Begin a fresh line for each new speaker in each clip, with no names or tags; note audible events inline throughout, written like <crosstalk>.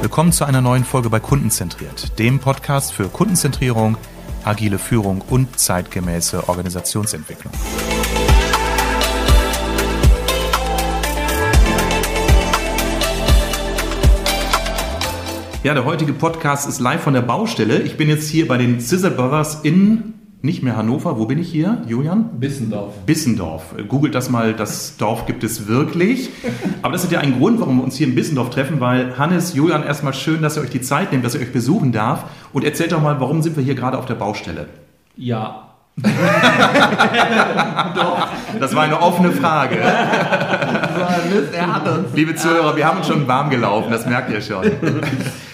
Willkommen zu einer neuen Folge bei Kundenzentriert, dem Podcast für Kundenzentrierung, agile Führung und zeitgemäße Organisationsentwicklung. Ja, der heutige Podcast ist live von der Baustelle. Ich bin jetzt hier bei den Scissor Brothers in nicht mehr Hannover. Wo bin ich hier, Julian?
Bissendorf.
Bissendorf. Googelt das mal, das Dorf gibt es wirklich. <laughs> Aber das ist ja ein Grund, warum wir uns hier in Bissendorf treffen, weil Hannes, Julian, erstmal schön, dass ihr euch die Zeit nehmt, dass ihr euch besuchen darf. Und erzählt doch mal, warum sind wir hier gerade auf der Baustelle?
Ja. <laughs> <laughs>
Doch. Das war eine offene Frage. Liebe Zuhörer, wir haben uns schon warm gelaufen, das merkt ihr schon.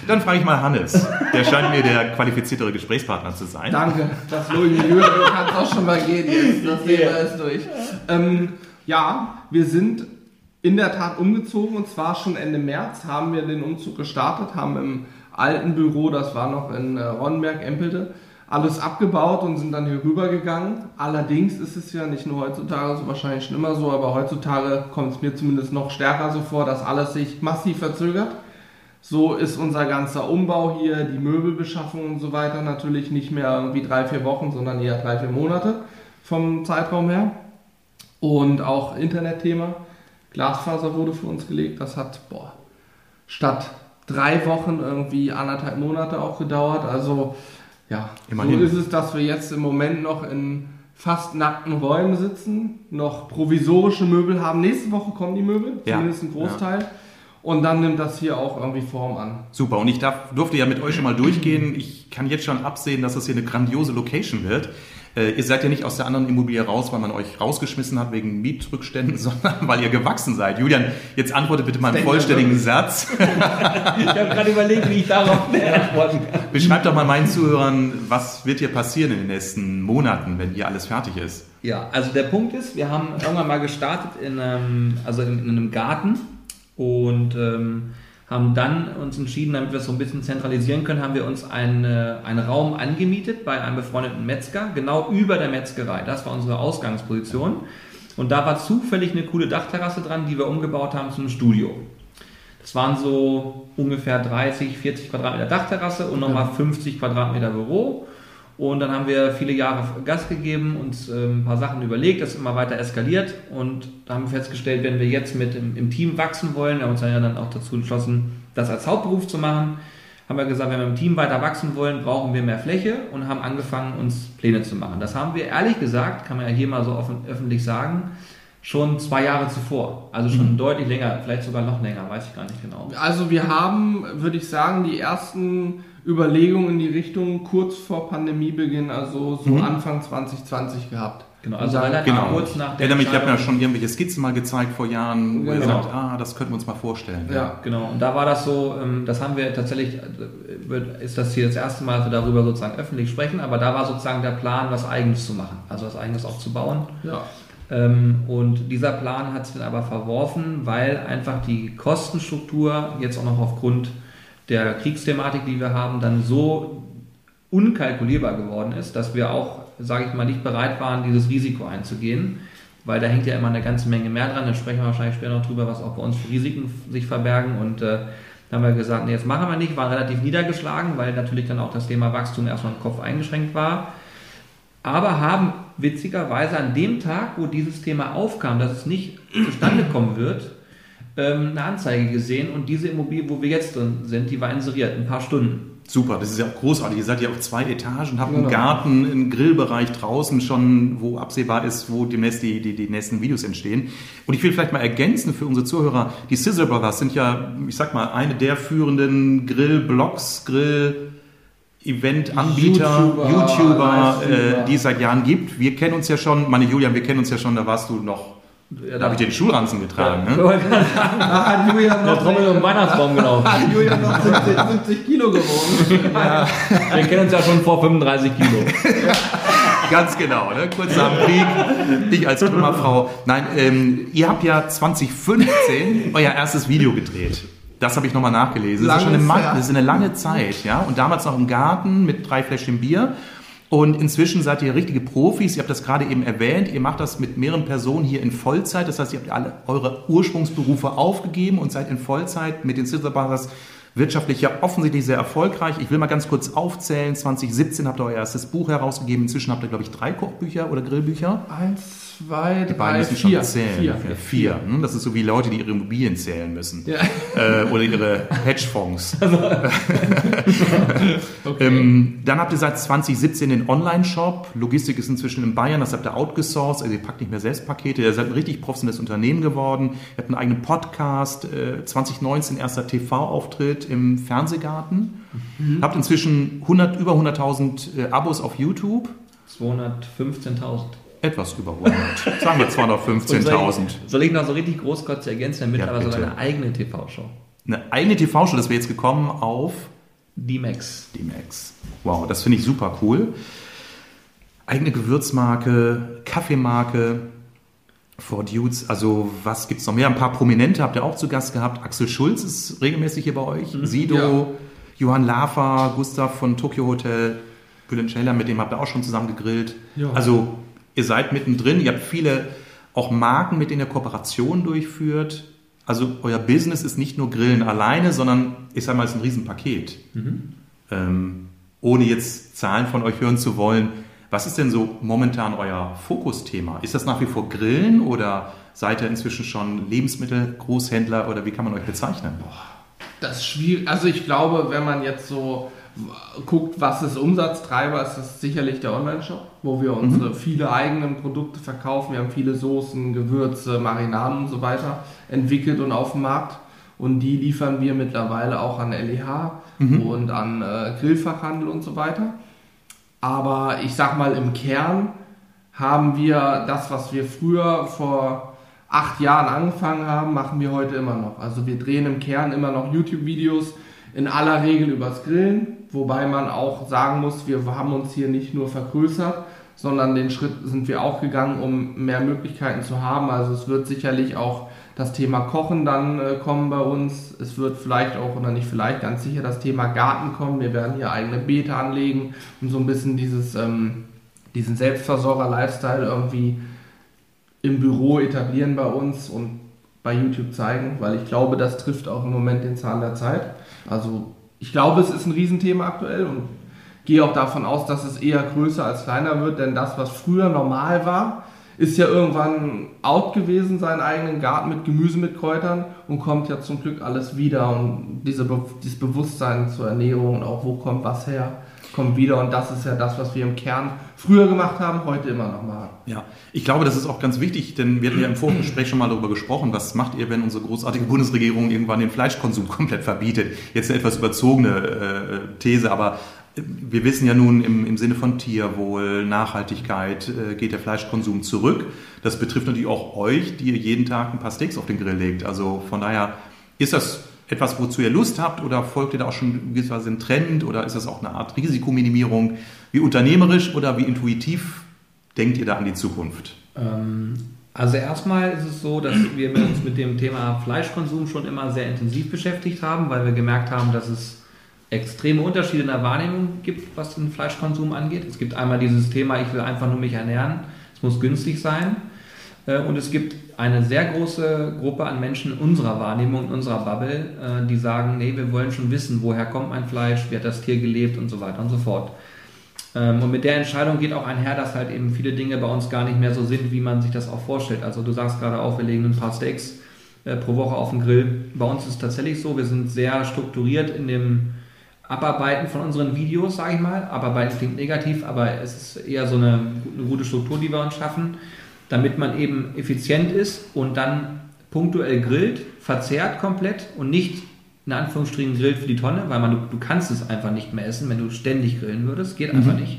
Dann frage ich mal Hannes. Der scheint mir der qualifiziertere Gesprächspartner zu sein.
Danke, das Louis Julian, du kannst auch schon mal gehen jetzt. Das Thema ist durch. Ähm, ja, wir sind in der Tat umgezogen und zwar schon Ende März haben wir den Umzug gestartet, haben im alten Büro, das war noch in äh, Ronnenberg-Empelte, alles abgebaut und sind dann hier rüber gegangen. Allerdings ist es ja nicht nur heutzutage so, wahrscheinlich schon immer so, aber heutzutage kommt es mir zumindest noch stärker so vor, dass alles sich massiv verzögert. So ist unser ganzer Umbau hier, die Möbelbeschaffung und so weiter natürlich nicht mehr irgendwie drei, vier Wochen, sondern eher drei, vier Monate vom Zeitraum her. Und auch Internetthema. Glasfaser wurde für uns gelegt. Das hat boah, statt drei Wochen irgendwie anderthalb Monate auch gedauert. Also ja, Immerhin. so ist es, dass wir jetzt im Moment noch in fast nackten Räumen sitzen, noch provisorische Möbel haben. Nächste Woche kommen die Möbel, ja. zumindest ein Großteil. Ja. Und dann nimmt das hier auch irgendwie Form an.
Super. Und ich darf, durfte ja mit euch schon mal durchgehen. Ich kann jetzt schon absehen, dass das hier eine grandiose Location wird. Äh, ihr seid ja nicht aus der anderen Immobilie raus, weil man euch rausgeschmissen hat wegen Mietrückständen, <laughs> sondern weil ihr gewachsen seid. Julian, jetzt antworte bitte mal einen vollständigen Satz. <laughs>
ich habe gerade überlegt, wie ich darauf <laughs> antworten kann.
Beschreib doch mal meinen Zuhörern, was wird hier passieren in den nächsten Monaten, wenn hier alles fertig ist?
Ja, also der Punkt ist, wir haben irgendwann mal gestartet in einem, also in, in einem Garten und ähm, haben dann uns entschieden, damit wir es so ein bisschen zentralisieren können, haben wir uns einen, einen Raum angemietet bei einem befreundeten Metzger, genau über der Metzgerei. Das war unsere Ausgangsposition. Und da war zufällig eine coole Dachterrasse dran, die wir umgebaut haben zum Studio. Das waren so ungefähr 30, 40 Quadratmeter Dachterrasse und nochmal 50 Quadratmeter Büro. Und dann haben wir viele Jahre Gas gegeben, uns äh, ein paar Sachen überlegt, das immer weiter eskaliert und da haben wir festgestellt, wenn wir jetzt mit im, im Team wachsen wollen, wir haben uns ja dann auch dazu entschlossen, das als Hauptberuf zu machen, haben wir gesagt, wenn wir im Team weiter wachsen wollen, brauchen wir mehr Fläche und haben angefangen, uns Pläne zu machen. Das haben wir ehrlich gesagt, kann man ja hier mal so offen, öffentlich sagen, schon zwei Jahre zuvor. Also schon mhm. deutlich länger, vielleicht sogar noch länger, weiß ich gar nicht genau.
Also wir haben, würde ich sagen, die ersten Überlegungen in die Richtung kurz vor Pandemiebeginn, also so mhm. Anfang 2020 gehabt.
Genau, also relativ genau. kurz nach der ja, damit, Ich habe ja schon irgendwelche Skizzen mal gezeigt vor Jahren, wo genau. ihr sagt, ah, das könnten wir uns mal vorstellen.
Ja, ja. genau. Und da war das so, ähm, das haben wir tatsächlich, äh, ist das hier das erste Mal, dass wir darüber sozusagen öffentlich sprechen, aber da war sozusagen der Plan, was Eigenes zu machen, also was Eigenes auch zu bauen. Ja. Ähm, und dieser Plan hat sich dann aber verworfen, weil einfach die Kostenstruktur jetzt auch noch aufgrund der Kriegsthematik, die wir haben, dann so unkalkulierbar geworden ist, dass wir auch, sage ich mal, nicht bereit waren, dieses Risiko einzugehen, weil da hängt ja immer eine ganze Menge mehr dran. Da sprechen wir wahrscheinlich später noch drüber, was auch bei uns für Risiken sich verbergen. Und äh, dann haben wir gesagt, nee, jetzt machen wir nicht, waren relativ niedergeschlagen, weil natürlich dann auch das Thema Wachstum erstmal im Kopf eingeschränkt war. Aber haben witzigerweise an dem Tag, wo dieses Thema aufkam, dass es nicht zustande kommen wird, ähm, eine Anzeige gesehen und diese Immobilie, wo wir jetzt drin sind, die war inseriert, ein paar Stunden.
Super, das ist ja auch großartig. Ihr seid ja auf zwei Etagen, habt genau. einen Garten, einen Grillbereich draußen schon, wo absehbar ist, wo demnächst die, die, die nächsten Videos entstehen. Und ich will vielleicht mal ergänzen für unsere Zuhörer, die Sizzle Brothers sind ja, ich sag mal, eine der führenden Grill-Blogs, Grill- Event-Anbieter, YouTuber, YouTuber äh, die es seit Jahren gibt. Wir kennen uns ja schon, meine Julian, wir kennen uns ja schon, da warst du noch ja, da habe ich den Schulranzen getragen. Ja. Ne? <laughs>
Da <laughs> hat Julian noch Trommel um Weihnachtsbaum gelaufen. Hat Julian noch 70, 70 Kilo gewogen.
Ja. Wir kennen uns ja schon vor 35 Kilo. <laughs>
Ganz genau, ne? kurz nach dem Krieg, ich als Trümmerfrau. Nein, ähm, ihr habt ja 2015 euer erstes Video gedreht. Das habe ich nochmal nachgelesen. Das ist, schon eine, das ist eine lange Zeit, ja. Und damals noch im Garten mit drei Fläschchen Bier. Und inzwischen seid ihr richtige Profis. Ihr habt das gerade eben erwähnt. Ihr macht das mit mehreren Personen hier in Vollzeit. Das heißt, ihr habt alle eure Ursprungsberufe aufgegeben und seid in Vollzeit mit den Sister Brothers wirtschaftlich ja offensichtlich sehr erfolgreich. Ich will mal ganz kurz aufzählen. 2017 habt ihr euer erstes Buch herausgegeben. Inzwischen habt ihr, glaube ich, drei Kochbücher oder Grillbücher.
Eins, zwei,
Die beiden
drei,
müssen
vier.
schon zählen.
Vier.
Ja, vier. Hm, Das ist so wie Leute, die ihre Immobilien zählen müssen.
Ja.
Äh, oder ihre Hedgefonds. <laughs> <laughs>
Okay.
Ähm, dann habt ihr seit 2017 den Online-Shop. Logistik ist inzwischen in Bayern, das habt ihr outgesourced. Also ihr packt nicht mehr selbst Pakete. Ihr seid ein richtig professionelles Unternehmen geworden. Ihr habt einen eigenen Podcast. Äh, 2019 erster TV-Auftritt im Fernsehgarten.
Mhm.
Habt inzwischen 100, über 100.000 äh, Abos auf YouTube.
215.000.
Etwas über 100. Sagen wir 215.000.
Soll ich noch so richtig großkotzig ergänzen? Haben
Ja,
mittlerweile sogar
bitte.
eine eigene TV-Show.
Eine eigene TV-Show, das wäre jetzt gekommen auf
D-Max.
D-Max. Wow, das finde ich super cool. Eigene Gewürzmarke, Kaffeemarke, For Dudes, also was gibt es noch mehr? Ein paar Prominente habt ihr auch zu Gast gehabt. Axel Schulz ist regelmäßig hier bei euch. Sido,
Ja.
Johann Lafer, Gustav von Tokyo Hotel, Bülent Scheller, mit dem habt ihr auch schon zusammen gegrillt.
Ja.
Also ihr seid mittendrin, ihr habt viele auch Marken, mit denen ihr Kooperationen durchführt. Also euer Business ist nicht nur Grillen alleine, sondern ich sage mal, es ist ein Riesenpaket. Ähm, ohne jetzt Zahlen von euch hören zu wollen, was ist denn so momentan euer Fokusthema? Ist das nach wie vor Grillen oder seid ihr inzwischen schon Lebensmittel, Großhändler oder wie kann man euch bezeichnen?
Das ist schwierig. Also ich glaube, wenn man jetzt so guckt, was ist Umsatztreiber, ist das sicherlich der Online-Shop, wo wir unsere viele eigenen Produkte verkaufen. Wir haben viele Soßen, Gewürze, Marinaden und so weiter entwickelt und auf dem Markt. Und die liefern wir mittlerweile auch an LEH und an äh, Grillfachhandel und so weiter. Aber ich sag mal, im Kern haben wir das, was wir früher vor acht Jahren angefangen haben, machen wir heute immer noch. Also wir drehen im Kern immer noch YouTube-Videos, in aller Regel übers Grillen, wobei man auch sagen muss, wir haben uns hier nicht nur vergrößert, sondern den Schritt sind wir auch gegangen, um mehr Möglichkeiten zu haben. Also es wird sicherlich auch das Thema Kochen dann äh, kommen bei uns. Es wird vielleicht auch, oder nicht vielleicht, ganz sicher das Thema Garten kommen. Wir werden hier eigene Beete anlegen und so ein bisschen dieses, ähm, diesen Selbstversorger-Lifestyle irgendwie im Büro etablieren bei uns und bei YouTube zeigen, weil ich glaube, das trifft auch im Moment den Zahn der Zeit. Also ich glaube, es ist ein Riesenthema aktuell und gehe auch davon aus, dass es eher größer als kleiner wird, denn das, was früher normal war, ist ja irgendwann out gewesen, seinen eigenen Garten mit Gemüse, mit Kräutern und kommt ja zum Glück alles wieder und diese, dieses Bewusstsein zur Ernährung und auch wo kommt was her, kommt wieder und das ist ja das, was wir im Kern früher gemacht haben, heute immer noch machen.
Ja, ich glaube, das ist auch ganz wichtig, denn wir hatten ja im Vorgespräch schon mal darüber gesprochen, was macht ihr, wenn unsere großartige Bundesregierung irgendwann den Fleischkonsum <laughs> komplett verbietet? Jetzt eine etwas überzogene äh, These, aber äh, wir wissen ja nun im, im Sinne von Tierwohl, Nachhaltigkeit äh, geht der Fleischkonsum zurück. Das betrifft natürlich auch euch, die ihr jeden Tag ein paar Steaks auf den Grill legt. Also von daher ist das etwas, wozu ihr Lust habt oder folgt ihr da auch schon gewisserweise einen Trend oder ist das auch eine Art Risikominimierung? Wie unternehmerisch oder wie intuitiv denkt ihr da an die Zukunft?
Ähm, also erstmal ist es so, dass wir uns mit dem Thema Fleischkonsum schon immer sehr intensiv beschäftigt haben, weil wir gemerkt haben, dass es extreme Unterschiede in der Wahrnehmung gibt, was den Fleischkonsum angeht. Es gibt einmal dieses Thema, ich will einfach nur mich ernähren, es muss günstig sein. Äh, Und es gibt eine sehr große Gruppe an Menschen in unserer Wahrnehmung, in unserer Bubble, äh, die sagen, nee, wir wollen schon wissen, woher kommt mein Fleisch, wie hat das Tier gelebt und so weiter und so fort. Ähm, Und mit der Entscheidung geht auch einher, dass halt eben viele Dinge bei uns gar nicht mehr so sind, wie man sich das auch vorstellt. Also du sagst gerade auch, wir legen ein paar Steaks äh, pro Woche auf den Grill. Bei uns ist es tatsächlich so, wir sind sehr strukturiert in dem Abarbeiten von unseren Videos, sage ich mal. Abarbeiten klingt negativ, aber es ist eher so eine, eine gute Struktur, die wir uns schaffen, damit man eben effizient ist und dann punktuell grillt, verzehrt komplett und nicht in Anführungsstrichen grillt für die Tonne, weil man, du, du kannst es einfach nicht mehr essen, wenn du ständig grillen würdest. Geht einfach nicht.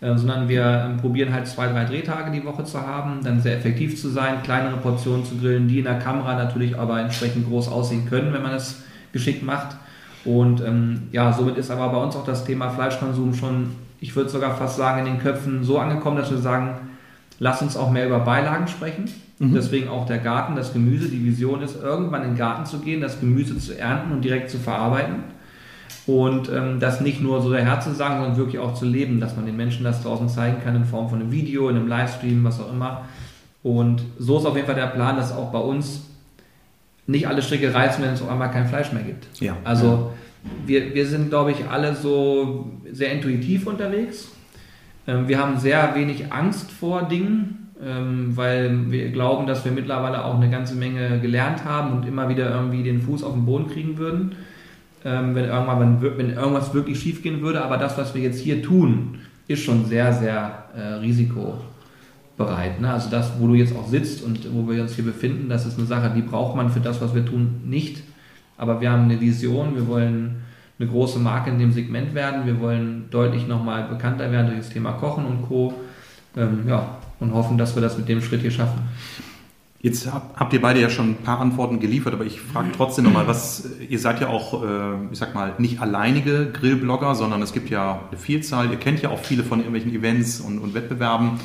Äh, sondern wir ähm, probieren halt zwei, drei Drehtage die Woche zu haben, dann sehr effektiv zu sein, kleinere Portionen zu grillen, die in der Kamera natürlich aber entsprechend groß aussehen können, wenn man es geschickt macht. Und ähm, ja, somit ist aber bei uns auch das Thema Fleischkonsum schon, ich würde sogar fast sagen, in den Köpfen so angekommen, dass wir sagen, lass uns auch mehr über Beilagen sprechen. Deswegen auch der Garten, das Gemüse. Die Vision ist, irgendwann in den Garten zu gehen, das Gemüse zu ernten und direkt zu verarbeiten. Und ähm, das nicht nur so daher zu sagen, sondern wirklich auch zu leben, dass man den Menschen das draußen zeigen kann in Form von einem Video, in einem Livestream, was auch immer. Und so ist auf jeden Fall der Plan, dass auch bei uns nicht alle Stricke reißen, wenn es auf einmal kein Fleisch mehr gibt.
Ja.
Also wir, wir sind, glaube ich, alle so sehr intuitiv unterwegs. Ähm, wir haben sehr wenig Angst vor Dingen, ähm, weil wir glauben, dass wir mittlerweile auch eine ganze Menge gelernt haben und immer wieder irgendwie den Fuß auf den Boden kriegen würden, ähm, wenn, irgendwann, wenn irgendwas wirklich schief gehen würde. Aber das, was wir jetzt hier tun, ist schon sehr, sehr äh, risikobereit. Ne? Also das, wo du jetzt auch sitzt und wo wir uns hier befinden, das ist eine Sache, die braucht man für das, was wir tun, nicht. Aber wir haben eine Vision, wir wollen eine große Marke in dem Segment werden, wir wollen deutlich nochmal bekannter werden durch das Thema Kochen und Co. Ähm, ja, und hoffen, dass wir das mit dem Schritt hier schaffen.
Jetzt habt ihr beide ja schon ein paar Antworten geliefert, aber ich frage trotzdem nochmal, was, ihr seid ja auch, äh, ich sag mal, nicht alleinige Grillblogger, sondern es gibt ja eine Vielzahl, ihr kennt ja auch viele von irgendwelchen Events und, und Wettbewerben,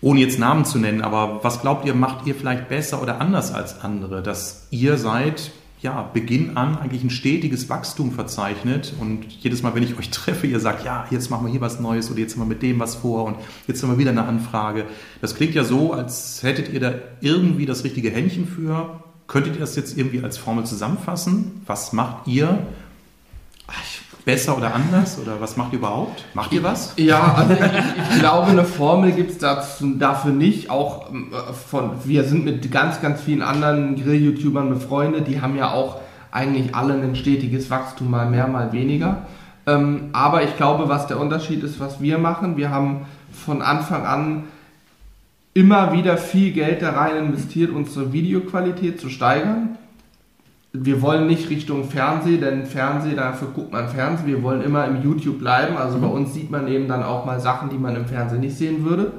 ohne jetzt Namen zu nennen, aber was glaubt ihr, macht ihr vielleicht besser oder anders als andere, dass ihr seid ja, Beginn an eigentlich ein stetiges Wachstum verzeichnet. Und jedes Mal, wenn ich euch <laughs> treffe, ihr sagt, ja, jetzt machen wir hier was Neues oder jetzt haben wir mit dem was vor und jetzt haben wir wieder eine Anfrage. Das klingt ja so, als hättet ihr da irgendwie das richtige Händchen für. Könntet ihr das jetzt irgendwie als Formel zusammenfassen? Was macht ihr? Besser oder anders? Oder was macht ihr überhaupt? Macht ihr was?
Ja, also ich, ich glaube, eine Formel gibt es dafür nicht. Auch äh, von, wir sind mit ganz, ganz vielen anderen Grill-YouTubern befreundet. Die haben ja auch eigentlich alle ein stetiges Wachstum, mal mehr, mal weniger. Ähm, aber ich glaube, was der Unterschied ist, was wir machen, wir haben von Anfang an immer wieder viel Geld da rein investiert, unsere Videoqualität zu steigern wir wollen nicht Richtung Fernsehen, denn Fernsehen, dafür guckt man Fernsehen. Wir wollen immer im YouTube bleiben. Also bei mhm. uns sieht man eben dann auch mal Sachen, die man im Fernsehen nicht sehen würde.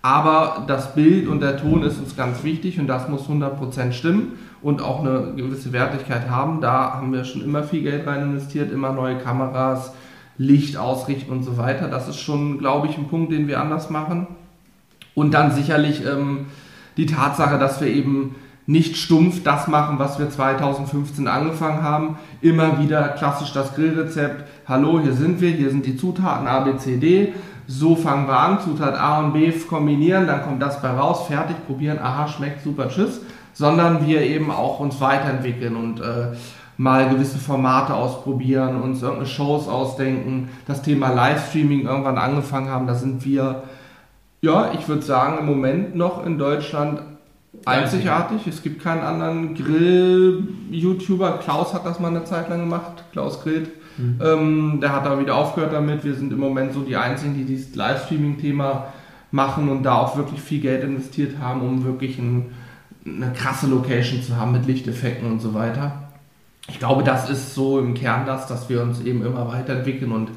Aber das Bild und der Ton ist uns ganz wichtig und das muss 100% stimmen und auch eine gewisse Wertigkeit haben. Da haben wir schon immer viel Geld rein investiert, immer neue Kameras, Licht ausrichten und so weiter. Das ist schon, glaube ich, ein Punkt, den wir anders machen. Und dann sicherlich ähm, die Tatsache, dass wir eben nicht stumpf das machen, was wir 2015 angefangen haben. Immer wieder klassisch das Grillrezept. Hallo, hier sind wir, hier sind die Zutaten A, B, C, D. So fangen wir an, Zutat A und B kombinieren, dann kommt das bei raus, fertig, probieren, aha, schmeckt super, tschüss. Sondern wir eben auch uns weiterentwickeln und äh, mal gewisse Formate ausprobieren, uns irgendeine Shows ausdenken, das Thema Livestreaming irgendwann angefangen haben, da sind wir, ja, ich würde sagen, im Moment noch in Deutschland einzigartig. Es gibt keinen anderen Grill-YouTuber. Klaus hat das mal eine Zeit lang gemacht. Klaus grillt. Mhm. Ähm, der hat da wieder aufgehört damit. Wir sind im Moment so die Einzigen, die dieses Livestreaming-Thema machen und da auch wirklich viel Geld investiert haben, um wirklich ein, eine krasse Location zu haben mit Lichteffekten und so weiter. Ich glaube, das ist so im Kern das, dass wir uns eben immer weiterentwickeln und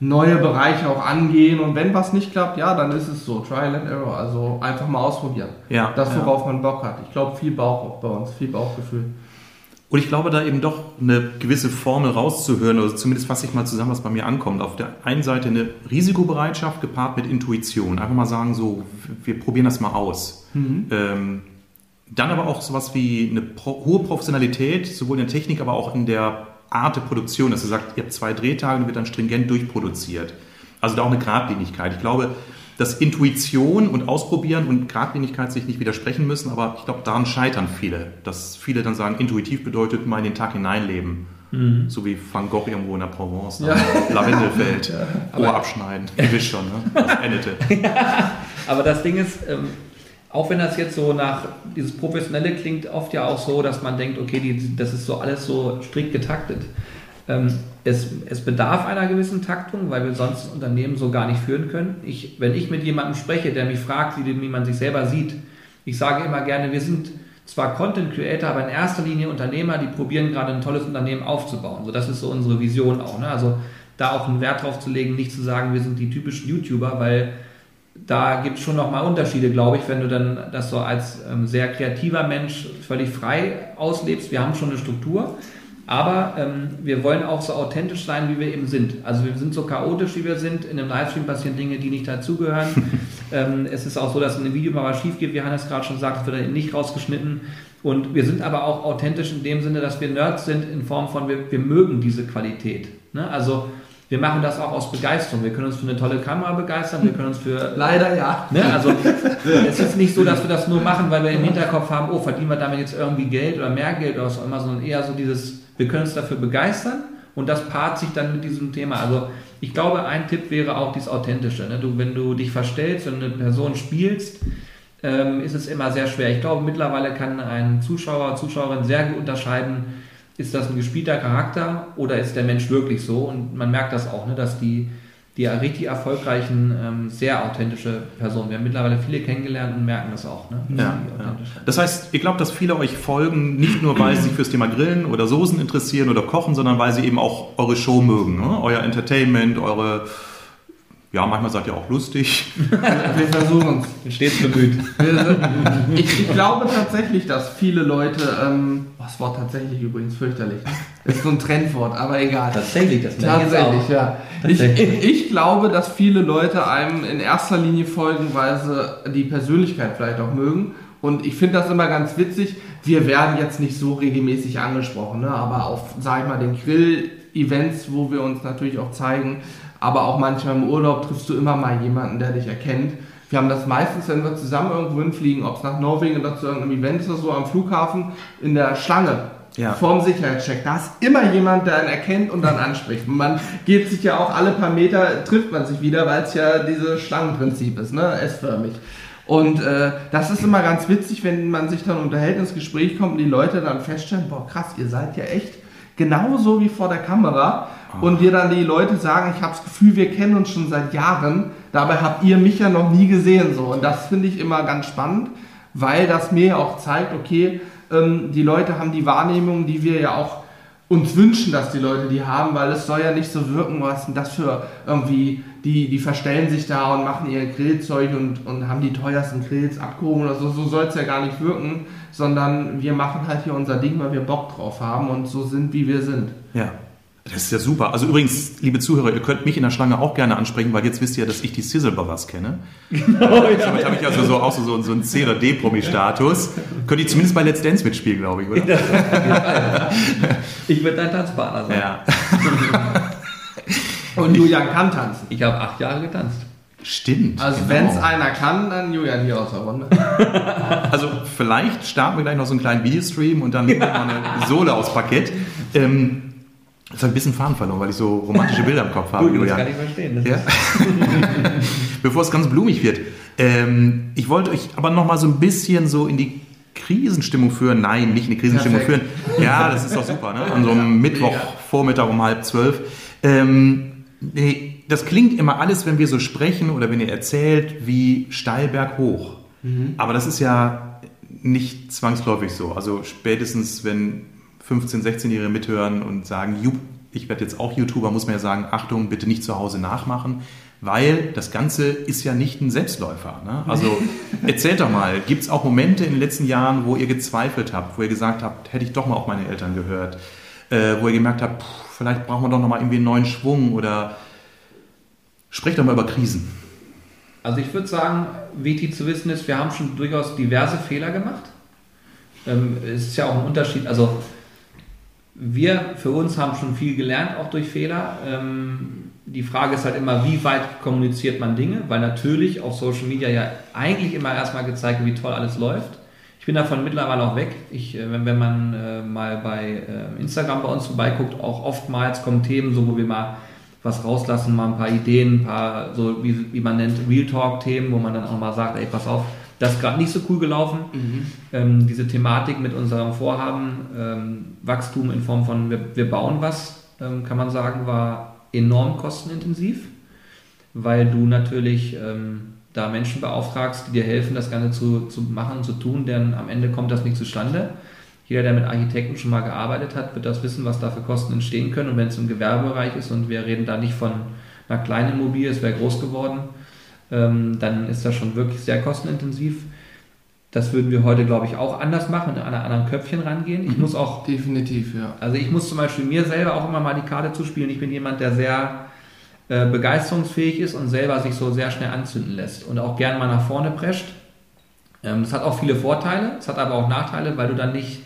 neue Bereiche auch angehen und wenn was nicht klappt, ja, dann ist es so, Trial and Error, also einfach mal ausprobieren. Ja, das, worauf ja. man Bock hat. Ich glaube, viel Bauch auch bei uns, viel Bauchgefühl.
Und ich glaube, da eben doch eine gewisse Formel rauszuhören, oder zumindest fasse ich mal zusammen, was bei mir ankommt. Auf der einen Seite eine Risikobereitschaft gepaart mit Intuition. Einfach mal sagen, so, wir probieren das mal aus. Mhm. Ähm, dann aber auch sowas wie eine hohe Professionalität, sowohl in der Technik, aber auch in der Art der Produktion, dass er sagt, ihr habt zwei Drehtage und wird dann stringent durchproduziert. Also da auch eine Gradlinigkeit. Ich glaube, dass Intuition und Ausprobieren und Gradlinigkeit sich nicht widersprechen müssen, aber ich glaube, daran scheitern viele. Dass viele dann sagen, intuitiv bedeutet mal in den Tag hineinleben. Mhm. So wie Van Gogh irgendwo in der Provence, ja. Lavendelfeld, <laughs> ja, Ohr abschneiden. Ihr wisst schon, ne? Das endete. <laughs>
ja, aber das Ding ist, ähm, auch wenn das jetzt so nach, dieses Professionelle klingt oft ja auch so, dass man denkt, okay, die, das ist so alles so strikt getaktet. Ähm, es, es bedarf einer gewissen Taktung, weil wir sonst Unternehmen so gar nicht führen können. Ich, wenn ich mit jemandem spreche, der mich fragt, wie, wie man sich selber sieht, ich sage immer gerne, wir sind zwar Content Creator, aber in erster Linie Unternehmer, die probieren gerade ein tolles Unternehmen aufzubauen. So, das ist so unsere Vision auch. Ne? Also da auch einen Wert drauf zu legen, nicht zu sagen, wir sind die typischen YouTuber, weil da gibt es schon nochmal Unterschiede, glaube ich, wenn du dann das so als ähm, sehr kreativer Mensch völlig frei auslebst. Wir haben schon eine Struktur, Aber ähm, wir wollen auch so authentisch sein, wie wir eben sind. Also wir sind so chaotisch, wie wir sind. In einem Livestream passieren Dinge, die nicht dazugehören. <laughs> ähm, es ist auch so, dass in einem Video mal was schief geht, wie Hannes gerade schon sagt, das wird dann nicht rausgeschnitten. Und wir sind aber auch authentisch in dem Sinne, dass wir Nerds sind in Form von, wir, wir mögen diese Qualität. Ne? Also wir machen das auch aus Begeisterung. Wir können uns für eine tolle Kamera begeistern, wir können uns für...
Leider ja.
Ne? Also es ist nicht so, dass wir das nur machen, weil wir im Hinterkopf haben, oh, verdienen wir damit jetzt irgendwie Geld oder mehr Geld oder was auch immer, sondern eher so dieses, wir können uns dafür begeistern und das paart sich dann mit diesem Thema. Also ich glaube, ein Tipp wäre auch dieses Authentische. Ne? Du, wenn du dich verstellst und eine Person spielst, ähm, ist es immer sehr schwer. Ich glaube, mittlerweile kann ein Zuschauer, Zuschauerin sehr gut unterscheiden, ist das ein gespielter Charakter oder ist der Mensch wirklich so? Und man merkt das auch, ne, dass die, die richtig erfolgreichen, ähm, sehr authentische Personen, wir haben mittlerweile viele kennengelernt und merken das auch. Ne,
ja, ja. Das heißt, ihr glaubt, dass viele euch folgen, nicht nur weil sie sich fürs Thema Grillen oder Soßen interessieren oder Kochen, sondern weil sie eben auch eure Show mögen, ne? euer Entertainment, eure ja, manchmal seid ihr auch lustig. <laughs>
Wir versuchen es.
Stets bemüht.
Ich, ich, glaube tatsächlich, dass viele Leute, ähm, oh, das Wort tatsächlich übrigens fürchterlich, ne? das ist so ein Trendwort, aber egal.
Tatsächlich,
das Tatsächlich, ja. Tatsächlich. Ich, ich glaube, dass viele Leute einem in erster Linie folgen, weil sie die Persönlichkeit vielleicht auch mögen. Und ich finde das immer ganz witzig. Wir werden jetzt nicht so regelmäßig angesprochen, ne? aber auf, sag ich mal, den Grill-Events, wo wir uns natürlich auch zeigen, aber auch manchmal im Urlaub triffst du immer mal jemanden, der dich erkennt. Wir haben das meistens, wenn wir zusammen irgendwo hinfliegen, ob es nach Norwegen oder zu irgendeinem Event oder so, am Flughafen, in der Schlange ja. vorm Sicherheitscheck. Da ist immer jemand, der einen erkennt und dann anspricht. Und man geht sich ja auch alle paar Meter, trifft man sich wieder, weil es ja dieses Schlangenprinzip ist, ne? S-förmig. Und äh, das ist immer ganz witzig, wenn man sich dann unterhält, ins Gespräch kommt und die Leute dann feststellen, boah krass, ihr seid ja echt genauso wie vor der Kamera und dir dann die Leute sagen, ich habe das Gefühl, wir kennen uns schon seit Jahren, dabei habt ihr mich ja noch nie gesehen so und das finde ich immer ganz spannend, weil das mir auch zeigt, okay, ähm, die Leute haben die Wahrnehmung, die wir ja auch uns wünschen, dass die Leute die haben, weil es soll ja nicht so wirken, was denn das für irgendwie, die, die verstellen sich da und machen ihr Grillzeug und, und haben die teuersten Grills abgehoben oder so, so soll es ja gar nicht wirken, sondern wir machen halt hier unser Ding, weil wir Bock drauf haben und so sind, wie wir sind.
Ja. Das ist ja super. Also übrigens, liebe Zuhörer, ihr könnt mich in der Schlange auch gerne ansprechen, weil jetzt wisst ihr ja, dass ich die Sizzle Brothers kenne. Genau, ja, Damit habe ich also so, auch so, so einen C- oder D-Promi-Status. Könnt ihr zumindest bei Let's Dance mitspielen, glaube ich, oder?
ich würde dein Tanzpartner sein.
Ja. <laughs>
Und Julian kann tanzen.
Ich habe acht Jahre getanzt.
Stimmt.
Also genau. wenn es einer kann, dann Julian hier aus der Runde. <laughs>
also vielleicht starten wir gleich noch so einen kleinen Videostream und dann nehmen wir mal eine Sohle aus Parkett. Ähm, das hat ein bisschen Faden verloren, weil ich so romantische Bilder im Kopf habe.
Gut, das kann ich verstehen. Ja? <laughs>
Bevor es ganz blumig wird. Ähm, ich wollte euch aber noch mal so ein bisschen so in die Krisenstimmung führen. Nein, nicht in die Krisenstimmung Perfekt. führen. Ja, das ist doch super, ne? An so einem Mittwochvormittag um halb zwölf. Ähm, nee, das klingt immer alles, wenn wir so sprechen oder wenn ihr erzählt, wie steil berghoch. Mhm. Aber das ist ja nicht zwangsläufig so. Also spätestens, wenn 15-, 16-Jährige mithören und sagen, ich werde jetzt auch YouTuber, muss man ja sagen, Achtung, bitte nicht zu Hause nachmachen, weil das Ganze ist ja nicht ein Selbstläufer. Ne? Also <laughs> erzählt doch mal, gibt es auch Momente in den letzten Jahren, wo ihr gezweifelt habt, wo ihr gesagt habt, hätte ich doch mal auf meine Eltern gehört, äh, wo ihr gemerkt habt, pff, vielleicht brauchen wir doch noch mal irgendwie einen neuen Schwung oder sprecht doch mal über Krisen.
Also ich würde sagen, wichtig zu wissen ist, wir haben schon durchaus diverse Fehler gemacht. Ähm, es ist ja auch ein Unterschied, also wir für uns haben schon viel gelernt, auch durch Fehler. Ähm, die Frage ist halt immer, wie weit kommuniziert man Dinge, weil natürlich auf Social Media ja eigentlich immer erstmal gezeigt wird, wie toll alles läuft. Ich bin davon mittlerweile auch weg. Ich, äh, wenn, wenn man äh, mal bei äh, Instagram bei uns vorbeiguckt, auch oftmals kommen Themen, so wo wir mal was rauslassen, mal ein paar Ideen, ein paar, so wie, wie man nennt, Real Talk-Themen, wo man dann auch mal sagt, ey, pass auf, das ist gerade nicht so cool gelaufen. Mhm. Ähm, diese Thematik mit unserem Vorhaben, ähm, Wachstum in Form von wir, wir bauen was, ähm, kann man sagen, war enorm kostenintensiv, weil du natürlich ähm, da Menschen beauftragst, die dir helfen, das Ganze zu, zu machen und zu tun, denn am Ende kommt das nicht zustande. Jeder, der mit Architekten schon mal gearbeitet hat, wird das wissen, was da für Kosten entstehen können. Und wenn es im Gewerbebereich ist und wir reden da nicht von einer kleinen Immobilie, es wäre groß geworden, ähm, dann ist das schon wirklich sehr kostenintensiv. Das würden wir heute, glaube ich, auch anders machen, an einem anderen Köpfchen rangehen. Ich
mhm.
muss auch.
Definitiv, ja.
Also ich muss zum Beispiel mir selber auch immer mal die Karte zuspielen. Ich bin jemand, der sehr äh, begeisterungsfähig ist und selber sich so sehr schnell anzünden lässt und auch gerne mal nach vorne prescht. Ähm, das hat auch viele Vorteile, es hat aber auch Nachteile, weil du dann nicht,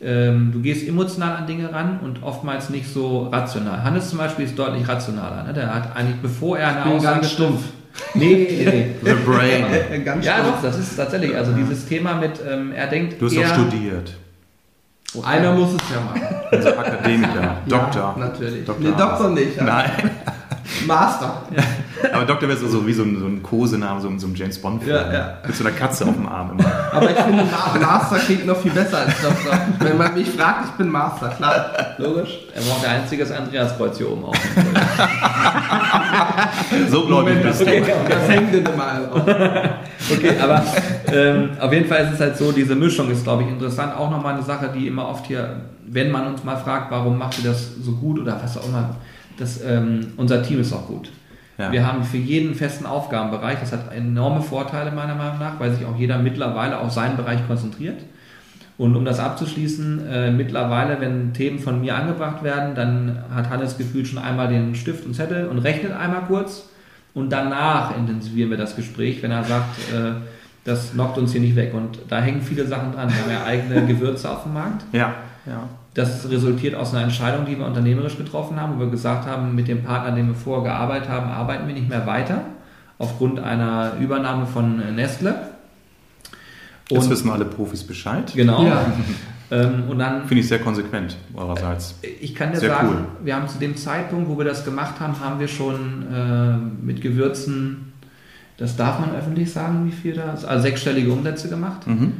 ähm, du gehst emotional an Dinge ran und oftmals nicht so rational. Hannes zum Beispiel ist deutlich rationaler. Ne? Der hat eigentlich, bevor er eine
ich bin Aussage ganz stumpf.
Nee, nee, nee.
The Brain. <laughs>
ganz ja, doch, das ist tatsächlich, also dieses Thema mit, ähm, er denkt.
Du hast
eher,
auch studiert.
Okay. Einer muss es ja machen.
Also Akademiker, Doktor.
Ja, natürlich.
Doktor
nee, Doktor nicht.
Nein.
Master.
Ja. Aber Doktor wäre so, wie so ein, so ein Kosename, so, so ein James Bond-Film. Ja, ja. Mit so einer Katze auf dem Arm immer.
Aber ich finde, Master klingt noch viel besser als Doktor. Wenn man mich fragt, ich bin Master, klar.
Logisch. Er braucht der einzige Andreas-Kreuz hier oben auf. <laughs> <laughs>
so gläubig bist
okay, du. Das hängt denn immer auf. <laughs>
Okay, aber ähm, auf jeden Fall ist es halt so, diese Mischung ist, glaube ich, interessant. Auch nochmal eine Sache, die immer oft hier, wenn man uns mal fragt, warum macht ihr das so gut oder was auch immer, das, ähm, unser Team ist auch gut. Ja. Wir haben für jeden festen Aufgabenbereich, das hat enorme Vorteile meiner Meinung nach, weil sich auch jeder mittlerweile auf seinen Bereich konzentriert. Und um das abzuschließen, äh, mittlerweile, wenn Themen von mir angebracht werden, dann hat Hannes gefühlt schon einmal den Stift und Zettel und rechnet einmal kurz und danach intensivieren wir das Gespräch, wenn er sagt, äh, das knockt uns hier nicht weg. Und da hängen viele Sachen dran. Wir haben ja eigene <laughs> Gewürze auf dem Markt.
Ja, ja.
Das resultiert aus einer Entscheidung, die wir unternehmerisch getroffen haben, wo wir gesagt haben, mit dem Partner, den wir vorher gearbeitet haben, arbeiten wir nicht mehr weiter, aufgrund einer Übernahme von Nestle.
Und Jetzt wissen alle Profis Bescheid.
Genau. Ja. <laughs> Ähm, und dann
finde ich sehr konsequent eurerseits.
Ich kann dir sehr sagen, cool. wir haben zu dem Zeitpunkt, wo wir das gemacht haben, haben wir schon äh, mit Gewürzen, das darf man öffentlich sagen, wie viel da ist, also sechsstellige Umsätze gemacht. Mhm.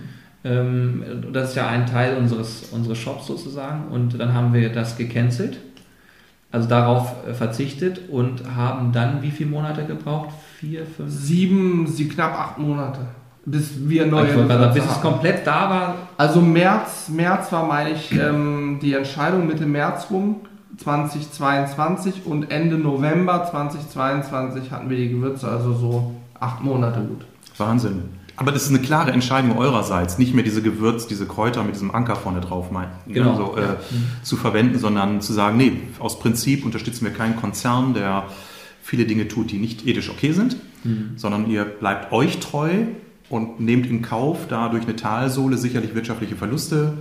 Ähm, das ist ja ein Teil unseres, unseres Shops sozusagen. Und dann haben wir das gecancelt, also darauf äh, verzichtet und haben dann wie viele Monate gebraucht? Vier, fünf?
Sieben, sie knapp acht Monate. Bis wir neue.
Also, bis es komplett da war.
Also März, März war, meine ich, ähm, die Entscheidung Mitte März rum. 2022 und Ende November 2022 hatten wir die Gewürze, also so acht Monate gut.
Wahnsinn. Aber das ist eine klare Entscheidung eurerseits, nicht mehr diese Gewürz, diese Kräuter mit diesem Anker vorne drauf mein, ne, genau. so, äh, mhm. zu verwenden, sondern zu sagen, nee, aus Prinzip unterstützen wir keinen Konzern, der viele Dinge tut, die nicht ethisch okay sind, mhm. sondern ihr bleibt euch treu und nehmt in Kauf, da durch eine Talsohle sicherlich wirtschaftliche Verluste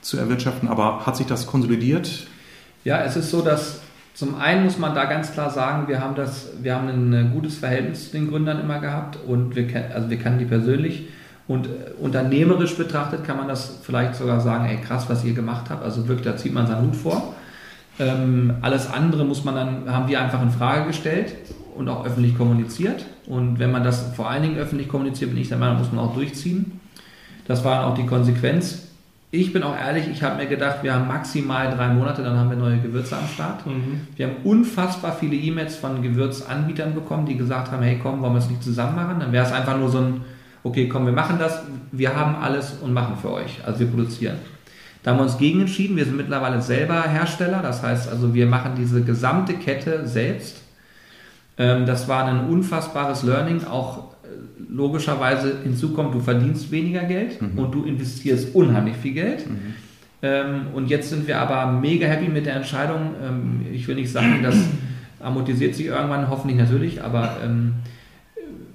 zu erwirtschaften. Aber hat sich das konsolidiert?
Ja, es ist so, dass zum einen muss man da ganz klar sagen, wir haben, das, wir haben ein äh, gutes Verhältnis zu den Gründern immer gehabt und wir, also wir kennen die persönlich. Und äh, unternehmerisch betrachtet kann man das vielleicht sogar sagen, ey krass, was ihr gemacht habt. Also wirklich, da zieht man seinen Hut vor. Ähm, alles andere muss man dann, haben wir einfach in Frage gestellt und auch öffentlich kommuniziert. Und wenn man das vor allen Dingen öffentlich kommuniziert, bin ich der Meinung, muss man auch durchziehen. Das war auch die Konsequenz. Ich bin auch ehrlich, ich habe mir gedacht, wir haben maximal drei Monate, dann haben wir neue Gewürze am Start. Mhm. Wir haben unfassbar viele E-Mails von Gewürzanbietern bekommen, die gesagt haben, hey komm, wollen wir es nicht zusammen machen? Dann wäre es einfach nur so ein, okay, komm, wir machen das, wir haben alles und machen für euch. Also wir produzieren. Da haben wir uns gegen entschieden. Wir sind mittlerweile selber Hersteller. Das heißt also, wir machen diese gesamte Kette selbst. Ähm, das war ein unfassbares Learning, auch logischerweise hinzukommt, du verdienst weniger Geld mhm. und du investierst unheimlich viel Geld. Mhm. Ähm, und jetzt sind wir aber mega happy mit der Entscheidung. Ähm, ich will nicht sagen, das amortisiert sich irgendwann, hoffentlich natürlich, aber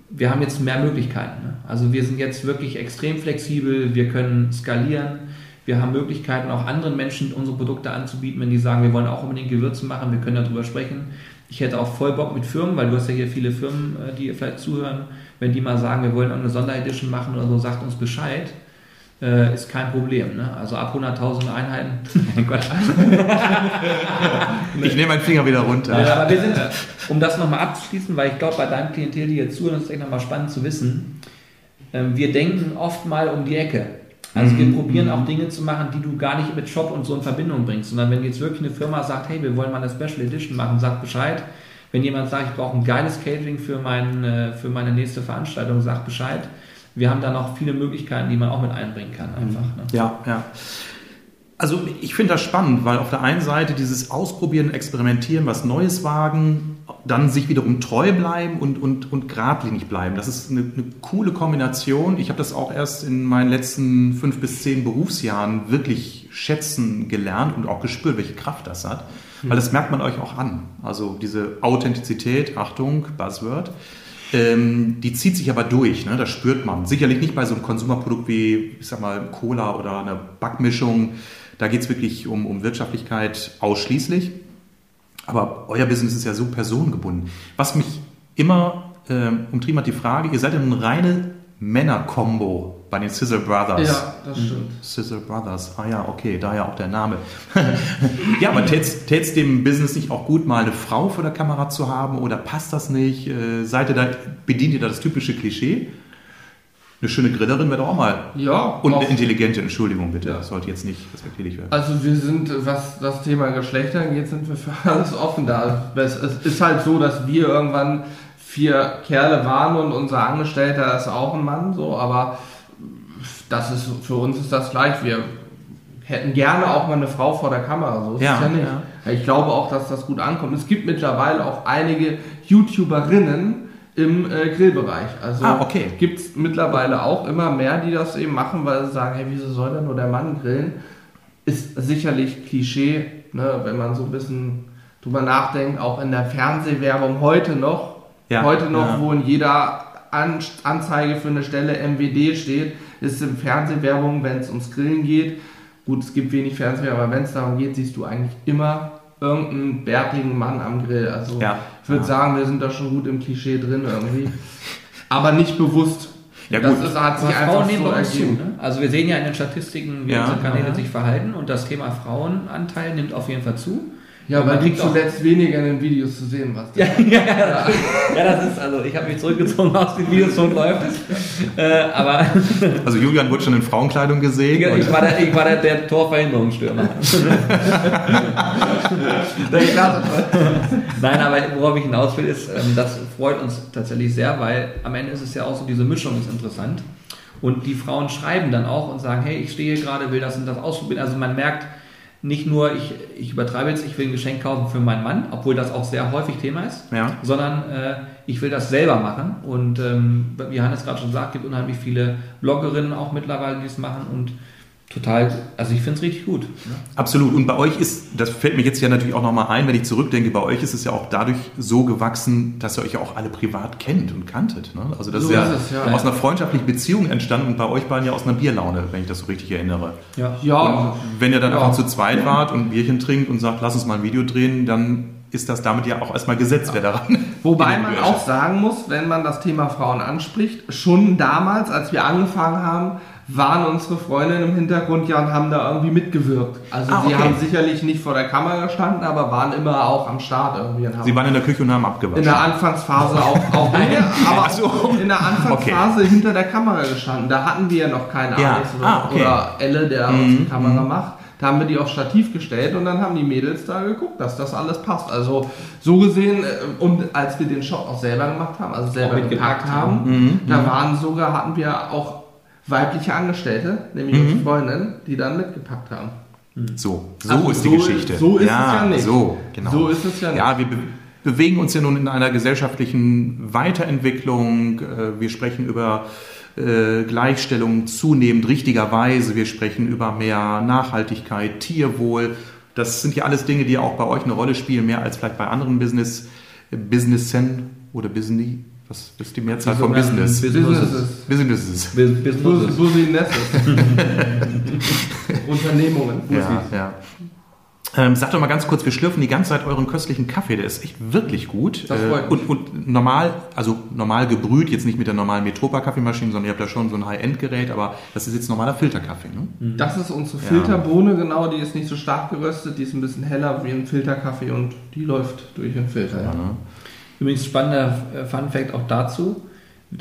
wir haben jetzt mehr Möglichkeiten. Ne? Also wir sind jetzt wirklich extrem flexibel, wir können skalieren. Wir haben Möglichkeiten, auch anderen Menschen unsere Produkte anzubieten, wenn die sagen, wir wollen auch unbedingt Gewürze machen, wir können darüber sprechen. Ich hätte auch voll Bock mit Firmen, weil du hast ja hier viele Firmen, äh, die vielleicht zuhören, wenn die mal sagen, wir wollen eine Sonderedition machen oder so, sagt uns Bescheid. Äh, ist kein Problem. Ne? Also ab 100.000 Einheiten. <laughs> <laughs>
ich nehme meinen Finger wieder runter.
Ja, aber wir sind, um das nochmal abzuschließen, weil ich glaube, bei deinem Klientel, die jetzt zuhören, ist es echt nochmal spannend zu wissen. Ähm, wir denken oft mal um die Ecke. Also wir mhm. probieren auch Dinge zu machen, die du gar nicht mit Shop und so in Verbindung bringst, sondern wenn jetzt wirklich eine Firma sagt, hey, wir wollen mal eine Special Edition machen, sagt Bescheid. Wenn jemand sagt, ich brauche ein geiles Catering für, mein, äh, für meine nächste Veranstaltung, sagt Bescheid. Wir haben da noch viele Möglichkeiten, die man auch mit einbringen kann, einfach. Ne?
Ja, ja. Also ich finde das spannend, weil auf der einen Seite dieses Ausprobieren, Experimentieren, was Neues wagen, dann sich wiederum treu bleiben und, und, und geradlinig bleiben. Das ist eine, eine coole Kombination. Ich habe das auch erst in meinen letzten fünf bis zehn Berufsjahren wirklich schätzen gelernt und auch gespürt, welche Kraft das hat. Weil das merkt man euch auch an. Also diese Authentizität, Achtung, Buzzword, ähm, die zieht sich aber durch, ne? das spürt man. Sicherlich nicht bei so einem Konsumerprodukt wie, ich sag mal, Cola oder einer Backmischung. Da geht es wirklich um, um Wirtschaftlichkeit ausschließlich. Aber euer Business ist ja so personengebunden. Was mich immer ähm, umtrieben hat, die Frage, ihr seid ja eine reine Männer-Kombo bei den Sizzle Brothers.
Ja, das stimmt.
Sizzle Brothers, ah ja, okay, daher auch der Name. <laughs> ja, aber tät's tät's dem Business nicht auch gut, mal eine Frau vor der Kamera zu haben oder passt das nicht? Äh, seid ihr da, bedient ihr da das typische Klischee? Eine schöne Grillerin wäre doch auch mal.
Ja.
Und eine intelligente, Entschuldigung bitte,
Ja.
das sollte jetzt nicht respektierlich werden.
Also wir sind, was das Thema Geschlechter angeht, sind wir für alles offen da. Es, ist halt so, dass wir irgendwann vier Kerle waren und unser Angestellter ist auch ein Mann, so, aber das ist für uns ist das gleich. Wir hätten gerne auch mal eine Frau vor der Kamera, so ist
Ja,
ja nicht. Ich glaube auch, dass das gut ankommt. Es gibt mittlerweile auch einige YouTuberinnen im äh, Grillbereich. Also
Ah, okay.
gibt es mittlerweile auch immer mehr, die das eben machen, weil sie sagen, hey, wieso soll denn nur der Mann grillen? Ist sicherlich Klischee, ne, wenn man so ein bisschen drüber nachdenkt, auch in der Fernsehwerbung heute noch,
Ja,
heute noch,
ja.
wo in jeder An Anzeige für eine Stelle MWD steht, ist in Fernsehwerbung, wenn es ums Grillen geht. Gut, es gibt wenig Fernsehwerbung, aber wenn es darum geht, siehst du eigentlich immer irgendeinen bärtigen Mann am Grill. Also
Ja,
ich würde
ja.
sagen, wir sind da schon gut im Klischee drin irgendwie. Aber nicht bewusst.
Ja,
das
gut.
Ist, hat sich
Aber
einfach
Frauen nehmen
so
uns zu.
ergeben.
Ne? Also wir sehen ja in den Statistiken, wie
Ja,
unsere Kanäle
ja.
sich verhalten und das Thema Frauenanteil nimmt auf jeden Fall zu.
Ja, weil
man
du
kriegt auch-
zuletzt weniger in den Videos zu sehen warst. <laughs>
Ja, ja, ja, ja, das ist, also ich habe mich zurückgezogen <laughs> aus den Videos, so läuft es. Äh, aber <laughs>
Also Julian wurde schon in Frauenkleidung gesehen.
ich
und-
war der, ich war der, der Torverhinderungsstürmer. Nein, aber worauf ich hinaus will, ist, ähm, das freut uns tatsächlich sehr, weil am Ende ist es ja auch so, diese Mischung ist interessant. Und die Frauen schreiben dann auch und sagen, hey, ich stehe hier gerade, will das und das ausprobieren. Also man merkt nicht nur, ich, ich übertreibe jetzt, ich will ein Geschenk kaufen für meinen Mann, obwohl das auch sehr häufig Thema ist,
Ja.
sondern äh, ich will das selber machen. Und ähm, wie Hannes gerade schon sagt, gibt unheimlich viele Bloggerinnen auch mittlerweile, die es machen und total, also ich finde es richtig gut.
Absolut. Und bei euch ist, das fällt mir jetzt ja natürlich auch nochmal ein, wenn ich zurückdenke, bei euch ist es ja auch dadurch so gewachsen, dass ihr euch ja auch alle privat kennt und kanntet. Ne? Also das
So
ist ja,
ist es, ja.
aus einer freundschaftlichen Beziehung entstanden und bei euch beiden ja aus einer Bierlaune, wenn ich das so richtig erinnere.
Ja.
Ja,
Wenn ihr dann
Ja.
einfach zu zweit wart und ein Bierchen trinkt und sagt, lass uns mal ein Video drehen, dann ist das damit ja auch erstmal gesetzt, wer daran. <laughs>
Wobei man auch sagen muss, wenn man das Thema Frauen anspricht, schon damals, als wir angefangen haben, waren unsere Freundinnen im Hintergrund ja und haben da irgendwie mitgewirkt. Also
Ah,
sie
okay.
haben sicherlich nicht vor der Kamera gestanden, aber waren immer auch am Start irgendwie. Und haben
Sie waren in der Küche und haben abgewaschen.
in der Anfangsphase <laughs> auch, auch aber
so.
in der Anfangsphase hinter der Kamera gestanden. Da hatten wir ja noch keinen
Ja.
Alex oder,
Ah, okay.
oder Elle, der
Mhm,
unsere Kamera macht. Da haben wir die aufs Stativ gestellt und dann haben die Mädels da geguckt, dass das alles passt. Also so gesehen, äh, und als wir den Shop auch selber gemacht haben, also selber gepackt haben,
Mhm,
da waren sogar, hatten wir auch weibliche Angestellte, nämlich
Mhm.
unsere Freundinnen, die dann mitgepackt haben.
So, so
Also
ist die
so-
Geschichte.
so ist es ja nicht.
So, genau.
So ist es ja nicht.
Ja, wir be bewegen uns ja nun in einer gesellschaftlichen Weiterentwicklung. Äh, Wir sprechen über äh, Gleichstellung zunehmend richtigerweise. Wir sprechen über mehr Nachhaltigkeit, Tierwohl. Das sind ja alles Dinge, die auch bei euch eine Rolle spielen, mehr als vielleicht bei anderen Business, Businessen oder Business. Was ist die Mehrzahl vom
sogenannten
Business?
Businesses.
Businesses.
Bis, bis
Bus- Business. <laughs> Unternehmungen.
Ja, ja. Ähm, sag doch mal ganz kurz, wir schlürfen die ganze Zeit euren köstlichen Kaffee, der ist echt wirklich gut.
Das freut
Äh, und, und normal, also normal gebrüht, jetzt nicht mit der normalen Metropa-Kaffeemaschine, sondern ihr habt ja schon so ein High-End-Gerät, aber das ist jetzt normaler Filterkaffee, ne?
Das ist unsere
Ja.
Filterbohne, genau, die ist nicht so stark geröstet, die ist ein bisschen heller wie ein Filterkaffee und die läuft durch den Filter. Ja.
ne?
Übrigens spannender äh, Fun Fact auch dazu.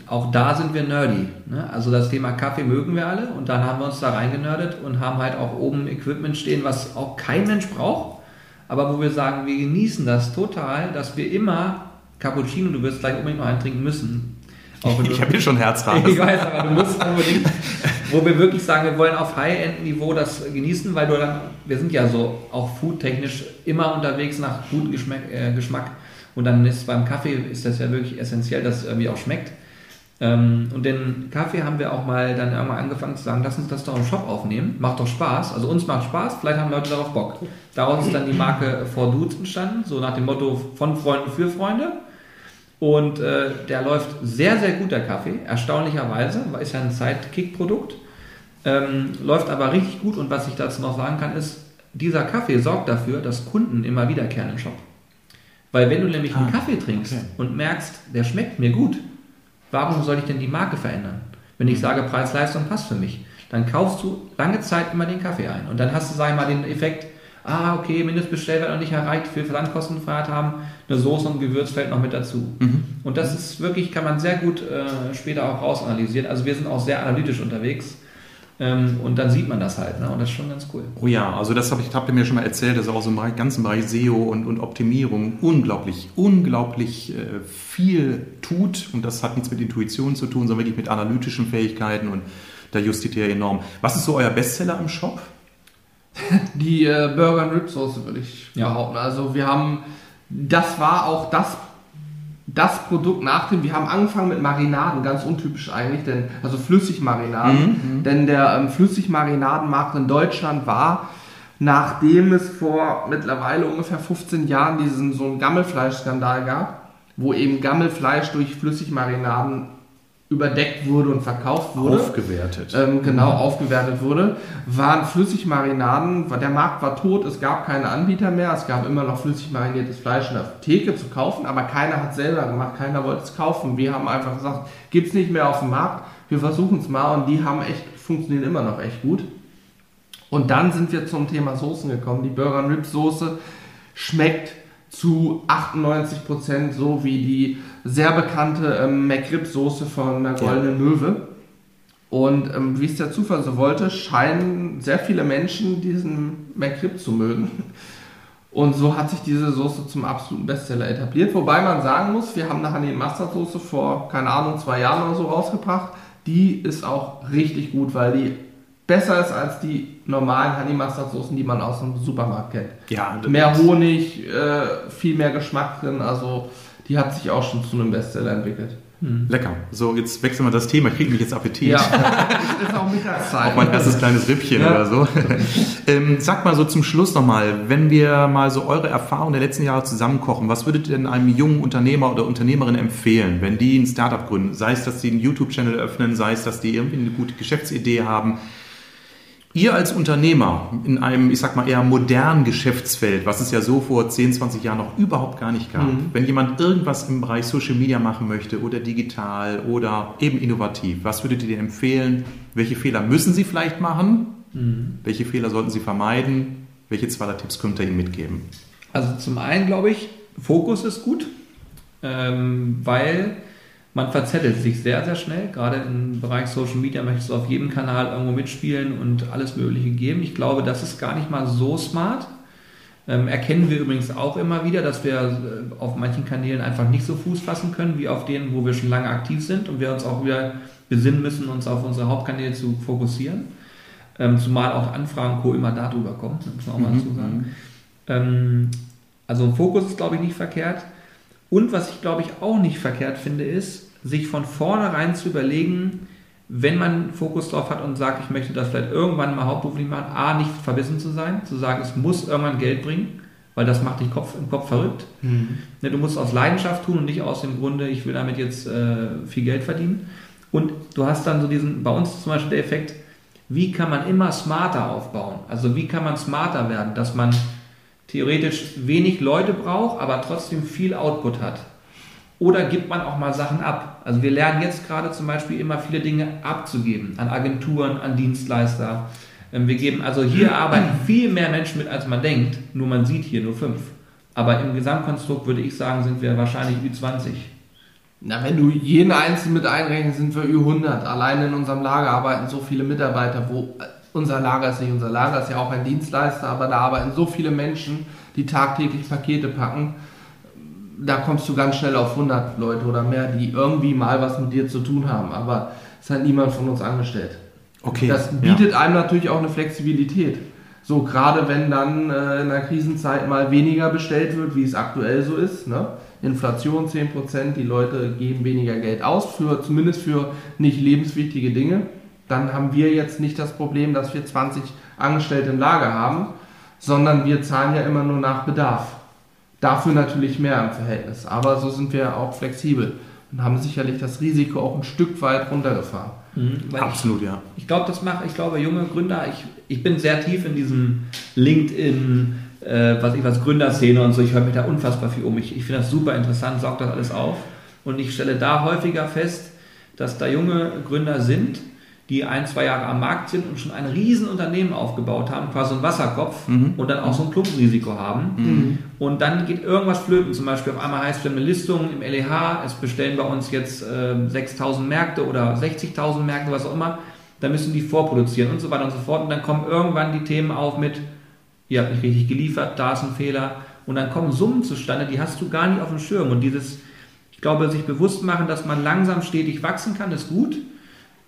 Auch da sind wir nerdy. Ne? Also das Thema Kaffee mögen wir alle und dann haben wir uns da reingenördet und haben halt auch oben Equipment stehen, was auch kein Mensch braucht, aber wo wir sagen, wir genießen das total, dass wir immer Cappuccino, du wirst gleich unbedingt noch einen trinken müssen.
Ich habe hier schon Herzrasen. <laughs>
ich weiß, aber du musst unbedingt. wo wir wirklich sagen, wir wollen auf High-End-Niveau das genießen, weil du dann, wir sind ja so auch foodtechnisch immer unterwegs nach gutem Geschmack, äh, Geschmack. Und dann ist beim Kaffee ist das ja wirklich essentiell, dass es irgendwie auch schmeckt. Ähm, und den Kaffee haben wir auch mal dann irgendwann angefangen zu sagen, lass uns das doch im Shop aufnehmen. Macht doch Spaß. Also uns macht Spaß, vielleicht haben Leute darauf Bock. Daraus ist dann die Marke For Dudes entstanden, so nach dem Motto von Freunden für Freunde. Und äh, der läuft sehr, sehr gut, der Kaffee, erstaunlicherweise, ist ja ein Sidekick-Produkt. Ähm, läuft aber richtig gut und was ich dazu noch sagen kann, ist, dieser Kaffee sorgt dafür, dass Kunden immer wiederkehren im Shop. Weil wenn du nämlich ah, einen Kaffee trinkst okay. und merkst, der schmeckt mir gut, warum soll ich denn die Marke verändern? Wenn ich sage, Preis-Leistung passt für mich, dann kaufst du lange Zeit immer den Kaffee ein. Und dann hast du, sag ich mal, den Effekt, ah, okay, Mindestbestellwert noch nicht erreicht, für Versandkostenfreiheit haben, eine Soße und Gewürz fällt noch mit dazu. Mhm. Und das ist wirklich, kann man sehr gut äh, später auch rausanalysieren. Also wir sind auch sehr analytisch unterwegs. Ähm, und dann sieht man das halt, ne? und das ist schon ganz cool.
Oh ja, also das habe ich, habt ihr mir schon mal erzählt, dass auch so im ganzen Bereich SEO und, und Optimierung unglaublich, unglaublich äh, viel tut. Und das hat nichts mit Intuition zu tun, sondern wirklich mit analytischen Fähigkeiten und da justiert ihr enorm. Was ist so euer Bestseller im Shop?
Die äh, Burger and Rib Soße würde ich ja. behaupten. Also wir haben, das war auch das das Produkt nach dem, wir haben angefangen mit Marinaden, ganz untypisch eigentlich, denn, also Flüssigmarinaden, mhm, mhm. denn der ähm, Flüssigmarinadenmarkt in Deutschland war, nachdem es vor mittlerweile ungefähr 15 Jahren diesen so einen Gammelfleischskandal gab, wo eben Gammelfleisch durch Flüssigmarinaden überdeckt wurde und verkauft wurde.
Aufgewertet.
Ähm, genau, mhm. aufgewertet wurde. Waren Flüssigmarinaden, der Markt war tot, es gab keine Anbieter mehr, es gab immer noch flüssig mariniertes Fleisch in der Theke zu kaufen, aber keiner hat selber gemacht, keiner wollte es kaufen. Wir haben einfach gesagt, gibt es nicht mehr auf dem Markt, wir versuchen es mal und die haben echt, funktionieren immer noch echt gut. Und dann sind wir zum Thema Soßen gekommen. Die Burger Rib Soße schmeckt zu 98% so wie die sehr bekannte ähm, McRib-Soße von der Goldenen ja. Möwe. Und ähm, wie es der Zufall so wollte, scheinen sehr viele Menschen diesen McRib zu mögen. Und so hat sich diese Soße zum absoluten Bestseller etabliert. Wobei man sagen muss, wir haben eine Honey Mustard Soße vor, keine Ahnung, zwei Jahren oder so rausgebracht. Die ist auch richtig gut, weil die besser ist als die normalen Honey Mustard Soßen, die man aus dem Supermarkt kennt. Ja, mehr Honig, äh, viel mehr Geschmack drin, also die hat sich auch schon zu einem Bestseller entwickelt.
Hm. Lecker. So, jetzt wechseln wir das Thema. Ich kriege mich jetzt Appetit. Ja, <laughs>
ist auch Mittagszeit.
Auch mein erstes kleines Rippchen ja. oder so. <laughs> ähm, sag mal so zum Schluss nochmal, wenn wir mal so eure Erfahrungen der letzten Jahre zusammenkochen, was würdet ihr denn einem jungen Unternehmer oder Unternehmerin empfehlen, wenn die ein Startup gründen? Sei es, dass sie einen YouTube-Channel öffnen, sei es, dass die irgendwie eine gute Geschäftsidee haben. Ihr als Unternehmer in einem, ich sag mal, eher modernen Geschäftsfeld, was es ja so vor 10, 20 Jahren noch überhaupt gar nicht gab, mhm. wenn jemand irgendwas im Bereich Social Media machen möchte oder digital oder eben innovativ, was würdet ihr dir empfehlen? Welche Fehler müssen Sie vielleicht machen? Mhm. Welche Fehler sollten Sie vermeiden? Welche zwei Tipps könnt ihr ihm mitgeben?
Also zum einen glaube ich, Fokus ist gut, ähm, weil man verzettelt sich sehr, sehr schnell. Gerade im Bereich Social Media möchtest du auf jedem Kanal irgendwo mitspielen und alles Mögliche geben. Ich glaube, das ist gar nicht mal so smart. Ähm, erkennen wir übrigens auch immer wieder, dass wir äh, auf manchen Kanälen einfach nicht so Fuß fassen können, wie auf denen, wo wir schon lange aktiv sind und wir uns auch wieder besinnen müssen, uns auf unsere Hauptkanäle zu fokussieren. Ähm, zumal auch Anfragen Co. immer darüber kommen, muss man auch mal mhm. dazu sagen. Mhm. Ähm, also Fokus ist, glaube ich, nicht verkehrt. Und was ich, glaube ich, auch nicht verkehrt finde, ist, sich von vornherein zu überlegen, wenn man Fokus drauf hat und sagt, ich möchte das vielleicht irgendwann mal hauptberuflich machen, A, nicht verbissen zu sein, zu sagen, es muss irgendwann Geld bringen, weil das macht dich Kopf, im Kopf verrückt. Mhm. Ne, du musst es aus Leidenschaft tun und nicht aus dem Grunde, ich will damit jetzt äh, viel Geld verdienen. Und du hast dann so diesen, bei uns zum Beispiel der Effekt, wie kann man immer smarter aufbauen? Also wie kann man smarter werden, dass man theoretisch wenig Leute braucht, aber trotzdem viel Output hat. Oder gibt man auch mal Sachen ab? Also wir lernen jetzt gerade zum Beispiel immer viele Dinge abzugeben an Agenturen, an Dienstleister. Ähm, wir geben also hier arbeiten <clears throat> viel mehr Menschen mit, als man denkt. Nur man sieht hier nur fünf. Aber im Gesamtkonstrukt würde ich sagen, sind wir wahrscheinlich Ü20.
Na, wenn du jeden Einzelnen mit einrechnest, sind wir Ü100. Allein in unserem Lager arbeiten so viele Mitarbeiter, wo äh, unser Lager ist nicht unser Lager, ist ja auch ein Dienstleister, aber da arbeiten so viele Menschen, die tagtäglich Pakete packen da kommst du ganz schnell auf 100 Leute oder mehr, die irgendwie mal was mit dir zu tun haben, aber es hat niemand von uns angestellt. Okay. Das bietet ja. einem natürlich auch eine Flexibilität. So, gerade wenn dann äh, in der Krisenzeit mal weniger bestellt wird, wie es aktuell so ist. Ne? Inflation 10%, die Leute geben weniger Geld aus, für, zumindest für nicht lebenswichtige Dinge. Dann haben wir jetzt nicht das Problem, dass wir 20 Angestellte im Lager haben, sondern wir zahlen ja immer nur nach Bedarf. Dafür natürlich mehr im Verhältnis. Aber so sind wir auch flexibel und haben sicherlich das Risiko auch ein Stück weit runtergefahren.
Mhm, Absolut, ich, ja. Ich glaube, das macht, ich glaube, junge Gründer, ich, ich bin sehr tief in diesem LinkedIn, äh, was ich was Gründerszene und so, ich höre mich da unfassbar viel um. Ich, ich finde das super interessant, saugt das alles auf. Und ich stelle da häufiger fest, dass da junge Gründer sind, die ein, zwei Jahre am Markt sind und schon ein Riesenunternehmen aufgebaut haben, quasi ein Wasserkopf mhm. und dann auch so ein Klumpenrisiko haben. Mhm. Und dann geht irgendwas flöten. Zum Beispiel auf einmal heißt es eine Listung im LEH, es bestellen bei uns jetzt äh, 6.000 Märkte oder 60.000 Märkte, was auch immer. Da müssen die vorproduzieren und so weiter und so fort. Und dann kommen irgendwann die Themen auf mit, ihr habt nicht richtig geliefert, da ist ein Fehler. Und dann kommen Summen zustande, die hast du gar nicht auf dem Schirm. Und dieses, ich glaube, sich bewusst machen, dass man langsam stetig wachsen kann, ist gut.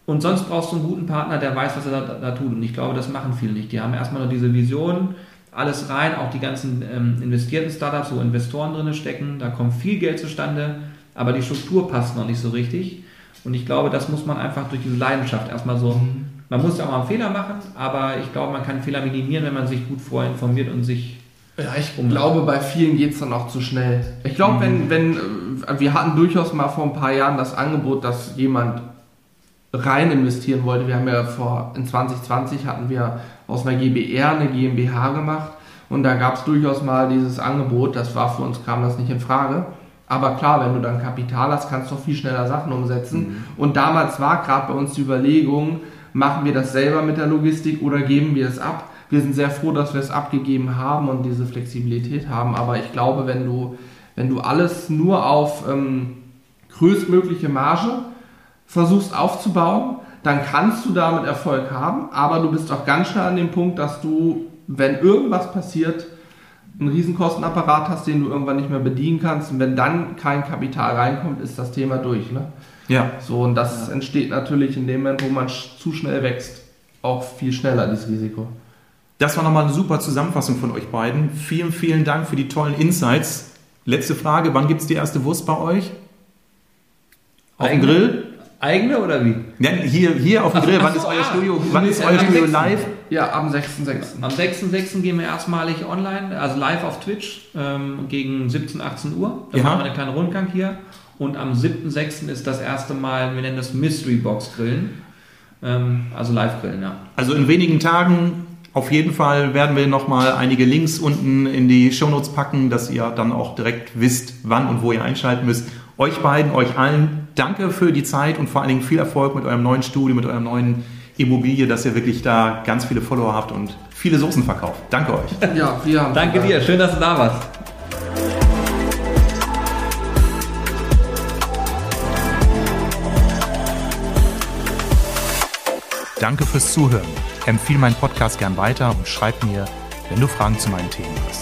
Und sonst brauchst du einen guten Partner, der weiß, was er da, da, tut. Und ich glaube, das machen viele nicht. Die haben erstmal nur diese Vision, alles rein, auch die ganzen ähm, investierten Startups, wo Investoren drin stecken. Da kommt viel Geld zustande, aber die Struktur passt noch nicht so richtig. Und ich glaube, das muss man einfach durch diese Leidenschaft erstmal so. Mhm. Man muss ja auch mal einen Fehler machen, aber ich glaube, man kann Fehler minimieren, wenn man sich gut vorher informiert und sich.
Ja, ich glaube, bei vielen geht es dann auch zu schnell. Ich glaube, mhm. wenn, wenn, äh, wir hatten durchaus mal vor ein paar Jahren das Angebot, dass jemand rein investieren wollte. Wir haben ja vor, in 2020 hatten wir aus einer GBR eine GmbH gemacht und da gab es durchaus mal dieses Angebot, das war für uns, kam das nicht in Frage. Aber klar, wenn du dann Kapital hast, kannst du auch viel schneller Sachen umsetzen. Mhm. Und damals war gerade bei uns die Überlegung, machen wir das selber mit der Logistik oder geben wir es ab? Wir sind sehr froh, dass wir es abgegeben haben und diese Flexibilität haben. Aber ich glaube, wenn du, wenn du alles nur auf ähm, größtmögliche Marge versuchst aufzubauen, dann kannst du damit Erfolg haben, aber du bist auch ganz schnell an dem Punkt, dass du, wenn irgendwas passiert, einen riesen Kostenapparat hast, den du irgendwann nicht mehr bedienen kannst. Und wenn dann kein Kapital reinkommt, ist das Thema durch. Ne? Ja. So, und das ja. entsteht natürlich in dem Moment, wo man zu schnell wächst, auch viel schneller, dieses Risiko.
Das war nochmal eine super Zusammenfassung von euch beiden. Vielen, vielen Dank für die tollen Insights. Letzte Frage, wann gibt es die erste Wurst bei euch?
Auf dem Grill? Eigene oder wie?
Ja, hier, hier auf dem Grill, wann ist euer Studio, wann ist euer Studio live?
Ja, am 6.6.
Am 6.6. gehen wir erstmalig online, also live auf Twitch ähm, gegen 17, 18 Uhr. Da ja. machen wir einen kleinen Rundgang hier. Und am 7.6. ist das erste Mal, wir nennen das Mystery Box Grillen. Ähm, also live grillen, ja.
Also in wenigen Tagen auf jeden Fall werden wir nochmal einige Links unten in die Shownotes packen, dass ihr dann auch direkt wisst, wann und wo ihr einschalten müsst. Euch beiden, euch allen, danke für die Zeit und vor allen Dingen viel Erfolg mit eurem neuen Studio, mit eurem neuen Immobilie, dass ihr wirklich da ganz viele Follower habt und viele Soßen verkauft. Danke euch. <laughs>
Ja, wir haben Danke dir, schön, dass du da warst.
Danke fürs Zuhören. Empfehle meinen Podcast gern weiter und schreib mir, wenn du Fragen zu meinen Themen hast.